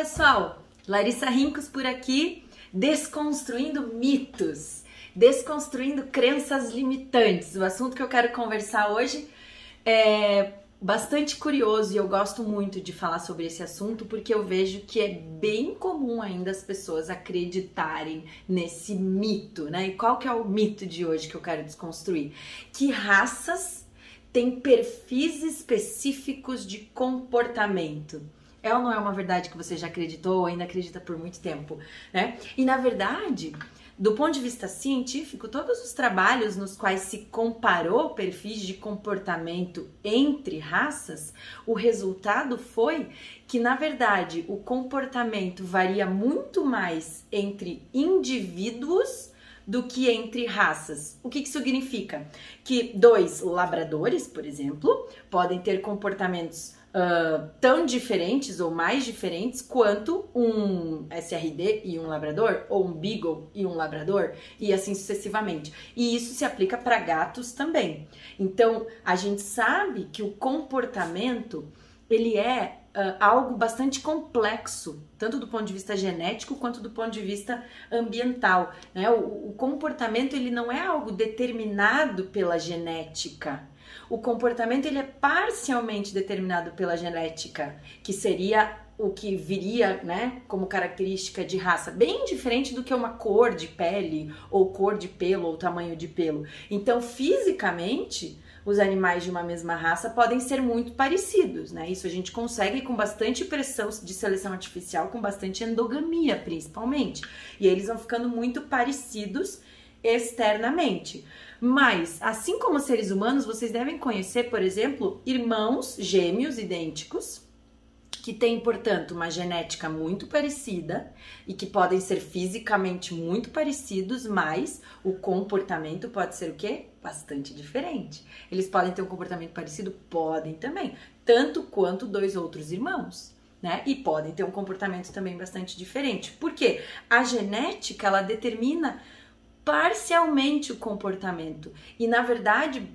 pessoal! Larissa Rincos por aqui, desconstruindo mitos, desconstruindo crenças limitantes. O assunto que eu quero conversar hoje é bastante curioso e eu gosto muito de falar sobre esse assunto porque eu vejo que é bem comum ainda as pessoas acreditarem nesse mito, né? E qual que é o mito de hoje que eu quero desconstruir? Que raças têm perfis específicos de comportamento. É ou não é uma verdade que você já acreditou ou ainda acredita por muito tempo, né? E na verdade, do ponto de vista científico, todos os trabalhos nos quais se comparou perfis de comportamento entre raças, o resultado foi que, na verdade, o comportamento varia muito mais entre indivíduos do que entre raças. O que, que significa? Que dois labradores, por exemplo, podem ter comportamentos uh, tão diferentes ou mais diferentes quanto um SRD e um labrador, ou um Beagle e um labrador, e assim sucessivamente. E isso se aplica para gatos também. Então, a gente sabe que o comportamento ele é Uh, algo bastante complexo, tanto do ponto de vista genético quanto do ponto de vista ambiental. Né? O, o, comportamento ele não é algo determinado pela genética o comportamento ele é parcialmente determinado pela genética, que seria o que viria, né, como característica de raça, bem diferente do que uma cor de pele ou cor de pelo ou tamanho de pelo. Então, fisicamente, os animais de uma mesma raça podem ser muito parecidos, né? Isso a gente consegue com bastante pressão de seleção artificial, com bastante endogamia, principalmente. E eles vão ficando muito parecidos externamente. Mas, assim como seres humanos, vocês devem conhecer, por exemplo, irmãos gêmeos idênticos que têm, portanto, uma genética muito parecida e que podem ser fisicamente muito parecidos, mas o comportamento pode ser o quê? Bastante diferente. Eles podem ter um comportamento parecido? Podem também, tanto quanto dois outros irmãos. Né? E podem ter um comportamento também bastante diferente. Por quê? A genética ela determina parcialmente o comportamento. E na verdade,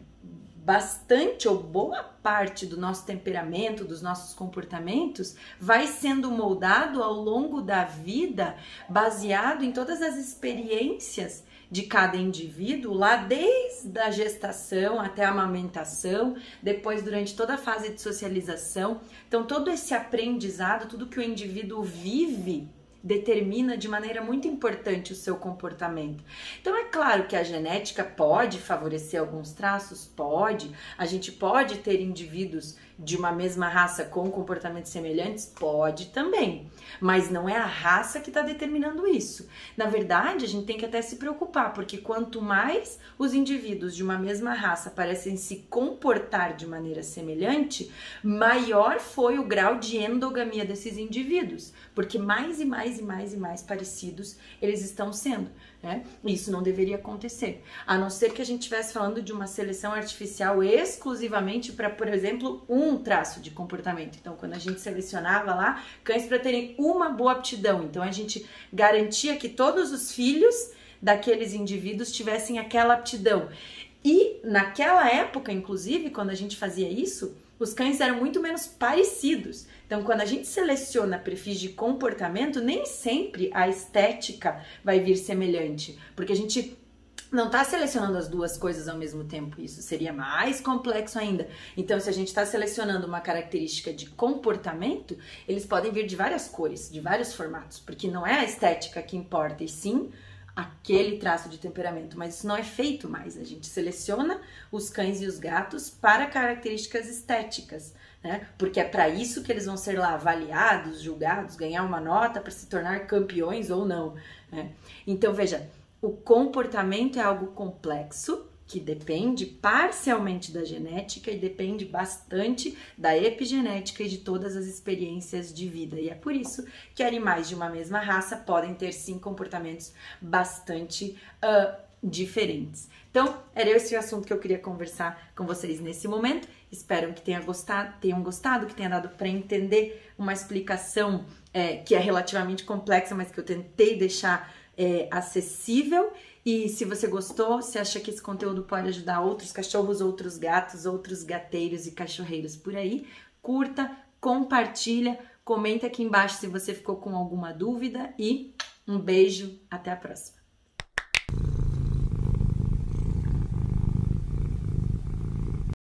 bastante ou boa parte do nosso temperamento, dos nossos comportamentos, vai sendo moldado ao longo da vida, baseado em todas as experiências de cada indivíduo, lá desde a gestação até a amamentação, depois durante toda a fase de socialização. Então, todo esse aprendizado, tudo que o indivíduo vive determina de maneira muito importante o seu comportamento. Então é claro que a genética pode favorecer alguns traços, pode. A gente pode ter indivíduos de uma mesma raça com comportamentos semelhantes, pode também. Mas não é a raça que está determinando isso. Na verdade, a gente tem que até se preocupar, porque quanto mais os indivíduos de uma mesma raça parecem se comportar de maneira semelhante, maior foi o grau de endogamia desses indivíduos, porque mais e mais e mais e mais parecidos eles estão sendo. Né? Isso não deveria acontecer, a não ser que a gente estivesse falando de uma seleção artificial exclusivamente para, por exemplo, um traço de comportamento. Então, quando a gente selecionava lá cães para terem uma boa aptidão, então a gente garantia que todos os filhos daqueles indivíduos tivessem aquela aptidão. E naquela época, inclusive, quando a gente fazia isso, os cães eram muito menos parecidos. Então, quando a gente seleciona perfis de comportamento, nem sempre a estética vai vir semelhante, porque a gente não está selecionando as duas coisas ao mesmo tempo. Isso seria mais complexo ainda. Então, se a gente está selecionando uma característica de comportamento, eles podem vir de várias cores, de vários formatos, porque não é a estética que importa, e sim aquele traço de temperamento, mas isso não é feito mais. A gente seleciona os cães e os gatos para características estéticas, né? Porque é para isso que eles vão ser lá avaliados, julgados, ganhar uma nota para se tornar campeões ou não. Né? Então veja, o comportamento é algo complexo que depende parcialmente da genética e depende bastante da epigenética e de todas as experiências de vida. E é por isso que animais de uma mesma raça podem ter sim comportamentos bastante uh, diferentes. Então, era esse o assunto que eu queria conversar com vocês nesse momento. Espero que tenha gostado, tenham gostado, que tenha dado para entender uma explicação é, que é relativamente complexa, mas que eu tentei deixar é, acessível e se você gostou, se acha que esse conteúdo pode ajudar outros cachorros, outros gatos, outros gateiros e cachorreiros por aí, curta, compartilha, Comenta aqui embaixo se você ficou com alguma dúvida e um beijo, até a próxima.